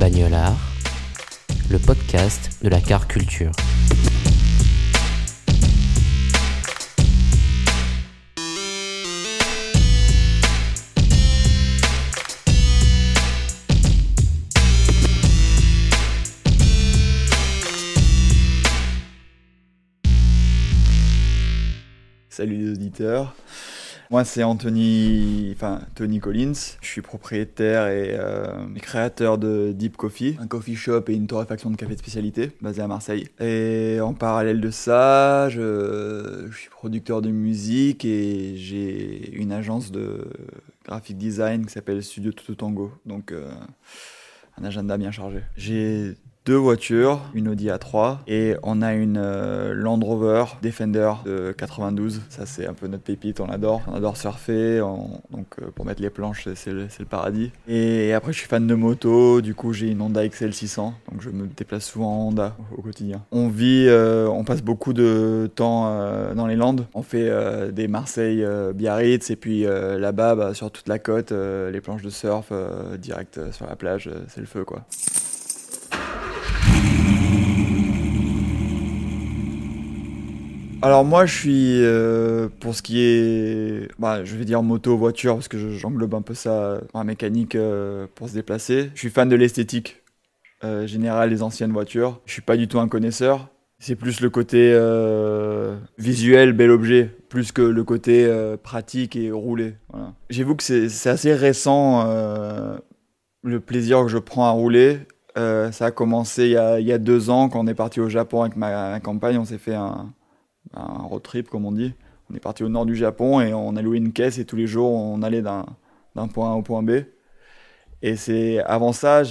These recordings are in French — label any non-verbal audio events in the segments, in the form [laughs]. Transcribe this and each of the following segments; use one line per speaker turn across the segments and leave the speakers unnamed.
Bagnolard, le podcast de la car culture.
Salut les auditeurs. Moi, c'est Anthony, enfin Tony Collins. Je suis propriétaire et euh, créateur de Deep Coffee, un coffee shop et une torréfaction de café de spécialité basé à Marseille. Et en parallèle de ça, je, suis producteur de musique et j'ai une agence de graphic design qui s'appelle Studio Toto Tango. Donc, euh, un agenda bien chargé. Deux voitures, une Audi A3 et on a une euh, Land Rover Defender de 92. Ça c'est un peu notre pépite, on adore. On adore surfer, on- donc euh, pour mettre les planches c'est- le, paradis. Et après je suis fan de moto, du coup j'ai une Honda XL 600, donc je me déplace souvent en Honda au quotidien. On vit, euh, on passe beaucoup de temps dans les Landes. On fait des Marseille Biarritz et puis là-bas bah, sur toute la côte, les planches de surf direct sur la plage, c'est le feu quoi. Alors moi je suis euh, pour ce qui est bah, je vais dire moto voiture parce que je- j'englobe un peu ça en mécanique euh, pour se déplacer. Je suis fan de l'esthétique euh, générale des anciennes voitures. Je suis pas du tout un connaisseur. C'est plus le côté euh, visuel, bel objet, plus que le côté euh, pratique et roulé. Voilà. J'avoue que c'est assez récent euh, le plaisir que je prends à rouler. Ça a commencé il y a, il y a deux ans quand on est parti au Japon avec ma, compagne. On s'est fait un, un road trip, comme on dit. On est parti au nord du Japon et on a loué une caisse et tous les jours on allait d'un point A au point B. Et c'est avant ça,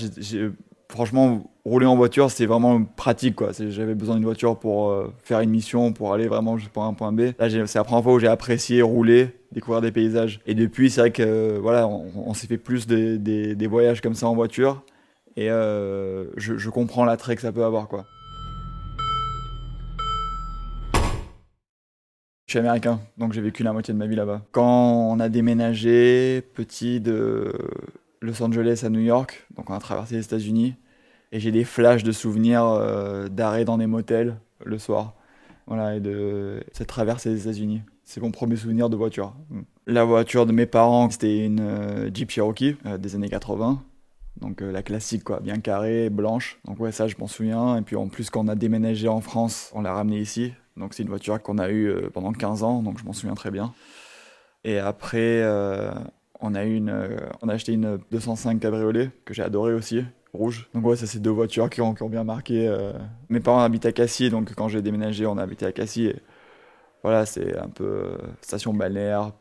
franchement, rouler en voiture, c'était vraiment pratique. quoi. J'avais besoin d'une voiture pour euh, faire une mission, pour aller vraiment juste pour un point B. Là, c'est la première fois où j'ai apprécié rouler, découvrir des paysages. Et depuis, c'est vrai que euh, voilà, on, s'est fait plus des voyages comme ça en voiture. Et euh, je, je comprends l'attrait que ça peut avoir. quoi. Je suis américain, donc j'ai vécu la moitié de ma vie là-bas. Quand on a déménagé petit de Los Angeles à New York, donc on a traversé les États-Unis, et j'ai des flashs de souvenirs euh, d'arrêt dans des motels le soir, voilà, et de cette traversée des États-Unis. C'est mon premier souvenir de voiture. Mm. La voiture de mes parents, c'était une euh, Jeep Cherokee euh, des années 80. Donc euh, la classique quoi, bien carrée, blanche. Donc ouais ça je m'en souviens. Et puis en plus quand on a déménagé en France, on l'a ramenée ici. Donc c'est une voiture qu'on a eue euh, pendant 15 ans, donc je m'en souviens très bien. Et après euh, on a une, euh, on a acheté une 205 cabriolet que j'ai adoré aussi, rouge. Donc ouais ça c'est deux voitures qui ont, bien marqué. Mes parents habitent à Cassis, donc quand j'ai déménagé on a habité à Cassis. Voilà c'est un peu station balnéaire,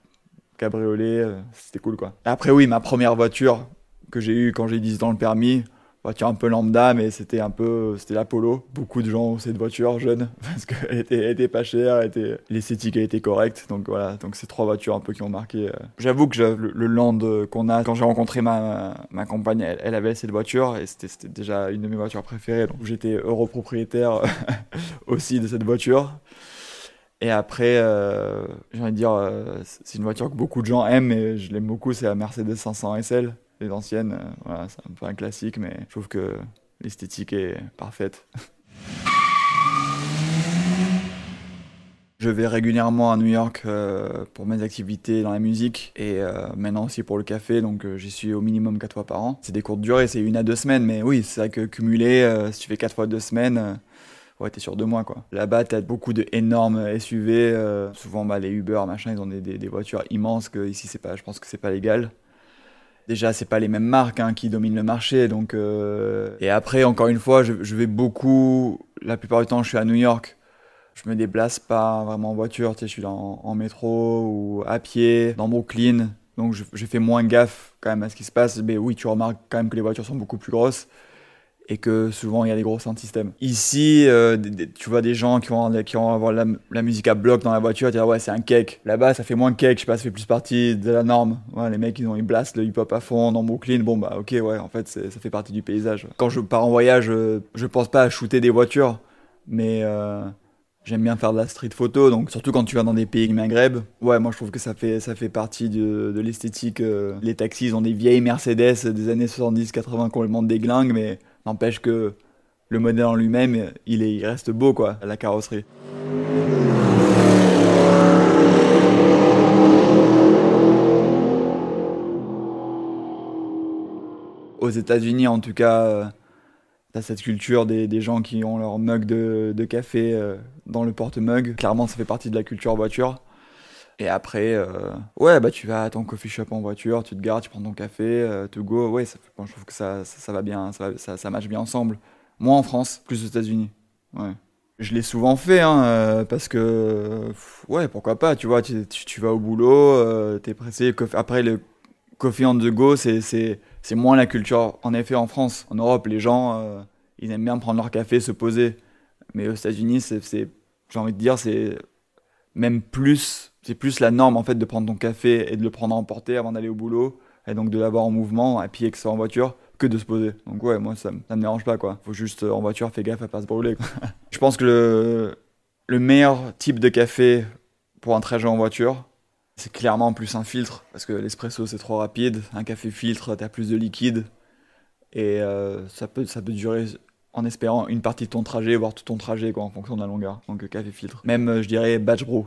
cabriolet, c'était cool quoi. Après oui ma première voiture que j'ai eu quand j'ai 10 ans le permis. Voiture un peu lambda, mais c'était un peu, c'était la Polo. Beaucoup de gens ont cette voiture jeune [laughs] parce qu'elle était, pas chère, était, l'esthétique était correcte. Donc voilà, donc c'est trois voitures un peu qui ont marqué. euh. J'avoue que le, land qu'on a, quand j'ai rencontré ma, ma compagne, elle, elle avait cette voiture et c'était, déjà une de mes voitures préférées. Donc j'étais heureux propriétaire [laughs] aussi de cette voiture. Et après, euh, j'ai envie de dire, euh, c'est une voiture que beaucoup de gens aiment et je l'aime beaucoup, c'est la Mercedes 500 SL les anciennes, euh, voilà, c'est un peu un classique, mais je trouve que l'esthétique est parfaite. Je vais régulièrement à New York euh, pour mes activités dans la musique et euh, maintenant aussi pour le café, donc j'y suis au minimum 4 fois par an. C'est des courtes durées, c'est une à deux semaines, mais oui, c'est vrai que cumulé, si tu fais 4 fois deux semaines, ouais, t'es sur deux mois quoi. Là-bas, t'as beaucoup de énormes SUV, souvent bah, les Uber, machin, ils ont des, des- des voitures immenses que ici, c'est pas, je pense que c'est pas légal. Déjà c'est pas les mêmes marques hein, qui dominent le marché donc euh, et après encore une fois je, vais beaucoup la plupart du temps je suis à New York. Je me déplace pas vraiment en voiture je suis en, métro ou à pied dans Brooklyn. Donc j'ai fait moins gaffe quand même à ce qui se passe. Mais oui tu remarques quand même que les voitures sont beaucoup plus grosses et que souvent il y a des gros sound systems. Ici, euh, tu vois des gens qui vont, qui vont avoir la, musique à bloc dans la voiture, tu dis ouais c'est un cake. Là-bas ça fait moins cake, je sais pas, ça fait plus partie de la norme. Les mecs ils ont ils blastent le hip-hop à fond dans Brooklyn, bon bah ok ouais en fait ça fait partie du paysage. Quand je pars en voyage, je, je pense pas à shooter des voitures, mais euh, J'aime bien faire de la street photo, donc surtout quand tu vas dans des pays Maghreb. Ouais, moi je trouve que ça fait, ça fait partie de, l'esthétique. Euh. Les taxis ont des vieilles Mercedes des années 70-80 complètement déglingues, mais N'empêche que le modèle en lui-même, il, reste beau, quoi, la carrosserie. Aux États-Unis, en tout cas, euh, t'as cette culture des, gens qui ont leur mug de, café euh, dans le porte-mug. Clairement, ça fait partie de la culture voiture. Et après, euh, ouais, bah tu vas à ton coffee shop en voiture, tu te gares, tu prends ton café, euh, to go. Ouais, je trouve que ça, ça, va bien, ça, ça, ça bien ensemble. Moi en France, plus aux États-Unis. Ouais. Je l'ai souvent fait, hein, euh, parce que, ouais, pourquoi pas, tu vois, tu, tu, vas au boulot, euh, t'es pressé. Après, le coffee on the go, c'est moins la culture. En effet, en France, en Europe, les gens, ils aiment bien prendre leur café, se poser. Mais aux États-Unis, c'est, j'ai envie de dire, c'est même plus c'est plus la norme en fait de prendre ton café et de le prendre à emporter avant d'aller au boulot et donc de l'avoir en mouvement et que ça en voiture que de se poser. Donc ouais, moi ça, ça me dérange pas quoi. Faut juste euh, en voiture, fais gaffe à pas se brûler. [laughs] Je pense que le, le meilleur type de café pour un trajet en voiture, c'est clairement plus un filtre parce que l'espresso c'est trop rapide. Un café filtre, t'as plus de liquide et euh, ça peut ça peut durer en espérant une partie de ton trajet, voire tout ton trajet quoi, en fonction de la longueur. Donc café filtre. Même euh, je dirais batch brew.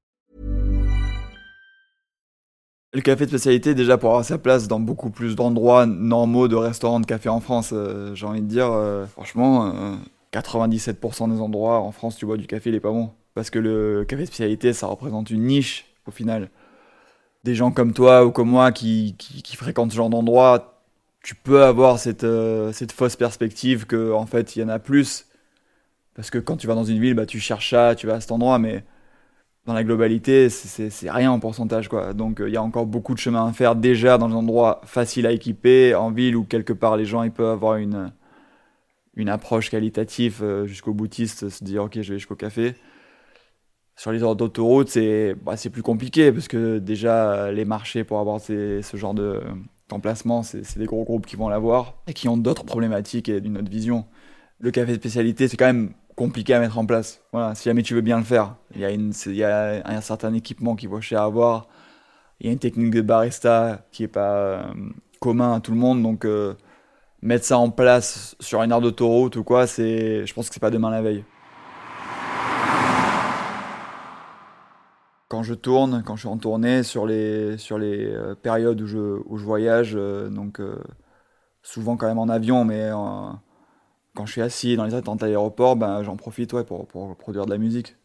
Le café de spécialité déjà pour avoir sa place dans beaucoup plus d'endroits normaux de restaurants de café en France, euh, j'ai envie de dire euh, franchement 97% euh, des endroits en France tu bois du café, il est pas bon parce que le café de spécialité ça représente une niche au final des gens comme toi ou comme moi qui, qui, fréquentent ce genre d'endroit, tu peux avoir cette, cette fausse perspective que en fait il y en a plus. Parce que quand tu vas dans une ville, bah, tu cherches ça, tu vas à cet endroit, mais dans la globalité, c'est rien en pourcentage. quoi. Donc euh, il y a encore beaucoup de chemin à faire déjà dans des endroits faciles à équiper, en ville où quelque part les gens ils peuvent avoir une, une approche qualitative euh, jusqu'au boutiste, se dire ok je vais jusqu'au café. Sur les ordres d'autoroute, c'est bah, plus compliqué parce que déjà, les marchés pour avoir ce genre d'emplacement, c'est des gros groupes qui vont l'avoir et qui ont d'autres problématiques et d'une autre vision. Le café spécialité, c'est quand même compliqué à mettre en place. Voilà, si jamais tu veux bien le faire, il y a, une, il y a un certain équipement qui vaut cher à avoir. Il y a une technique de barista qui n'est pas euh, commun à tout le monde, donc euh, mettre ça en place sur une aire d'autoroute ou quoi, c'est, je pense que c'est pas demain la veille. quand je tourne, quand je suis en tournée, sur les, sur les euh, périodes où je, où je voyage, donc souvent quand même en avion, mais quand je suis assis dans les attentes à l'aéroport, ben, j'en profite ouais, pour, pour, produire de la musique.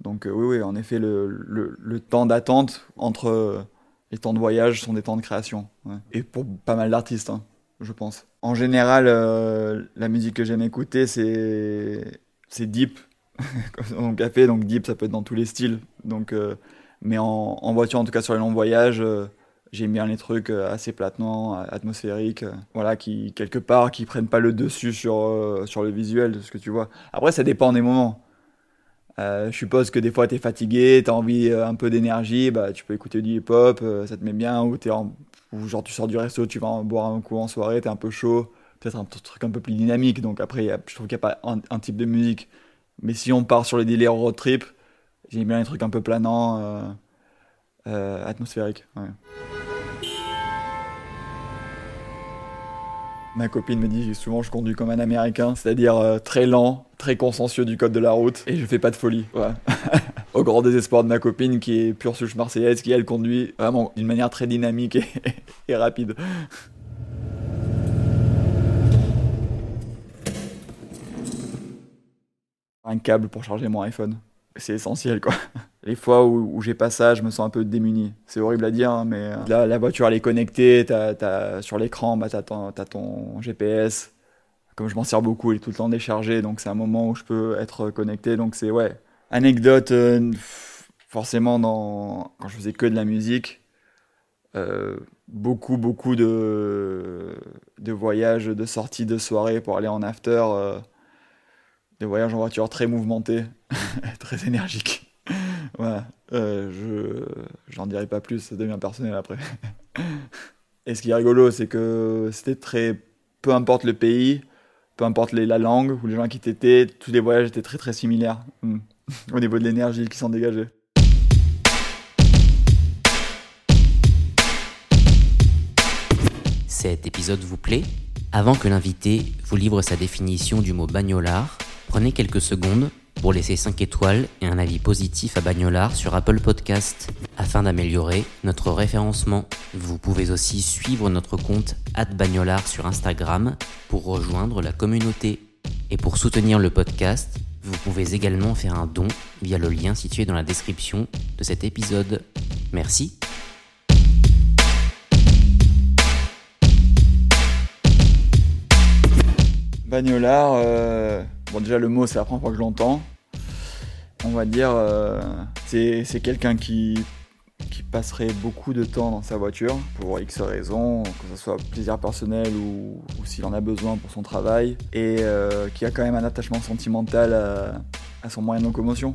Donc oui, oui, en effet, le, le, le temps d'attente entre les temps de voyage sont des temps de création. Et pour pas mal d'artistes, hein, je pense. En général, la musique que j'aime écouter, c'est deep, [laughs] Mon café, donc deep, ça peut être dans tous les styles. Donc, euh, mais en, voiture, en tout cas sur les longs voyages, euh, j'aime bien les trucs euh, assez platnants, atmosphériques, voilà, qui quelque part qui prennent pas le dessus sur sur le visuel de ce que tu vois. Après, ça dépend des moments. je suppose que des fois tu es fatigué, tu as envie un peu d'énergie, bah, tu peux écouter du hip-hop, ça te met bien, ou, genre tu sors du resto, tu vas boire un coup en soirée, tu es un peu chaud, peut-être un truc un peu plus dynamique. Donc après, je trouve qu'il n'y a pas un, type de musique. Mais si on part sur les délires road trip, j'aime bien les trucs un peu planants, euh, atmosphériques. Ma copine me dit souvent je conduis comme un américain, c'est-à-dire euh, très lent, très consciencieux du code de la route, et je fais pas de folie. [laughs] Au grand désespoir de ma copine qui est pure souche marseillaise, qui elle conduit vraiment d'une manière très dynamique et [laughs] rapide. un câble pour charger mon iPhone. C'est essentiel, quoi. [laughs] Les fois où, j'ai pas ça, je me sens un peu démuni. C'est horrible à dire, hein, mais euh, là, la voiture, elle est connectée. sur l'écran, bah, t'as ton, as ton GPS. Comme je m'en sers beaucoup, il est tout le temps déchargé, donc c'est un moment où je peux être connecté. Donc c'est, ouais, anecdote, euh, forcément, quand je faisais que de la musique, euh, beaucoup, beaucoup de, de voyages, de sorties, de soirées pour aller en after des voyages en voiture très mouvementés, [laughs] très énergiques. [laughs] voilà, euh, je j'en dirai pas plus, ça devient personnel après. [laughs] Et ce qui est rigolo, c'est que c'était très, peu importe le pays, peu importe la langue ou les gens qui t'étaient, tous les voyages étaient très très similaires hmm. au niveau de l'énergie qui s'en dégageait.
Cet épisode vous plaît? Avant que l'invité vous livre sa définition du mot bagnolard, Prenez quelques secondes pour laisser 5 étoiles et un avis positif à Bagnolard sur Apple Podcast afin d'améliorer notre référencement. Vous pouvez aussi suivre notre compte @bagnolard sur Instagram pour rejoindre la communauté. Et pour soutenir le podcast, vous pouvez également faire un don via le lien situé dans la description de cet épisode. Merci.
Bagnolard, euh, Bon, déjà, le mot, c'est la première fois que je l'entends. On va dire, euh, c'est quelqu'un qui, qui passerait beaucoup de temps dans sa voiture pour X raisons, que ce soit plaisir personnel ou, s'il en a besoin pour son travail, et euh, qui a quand même un attachement sentimental à son moyen de locomotion.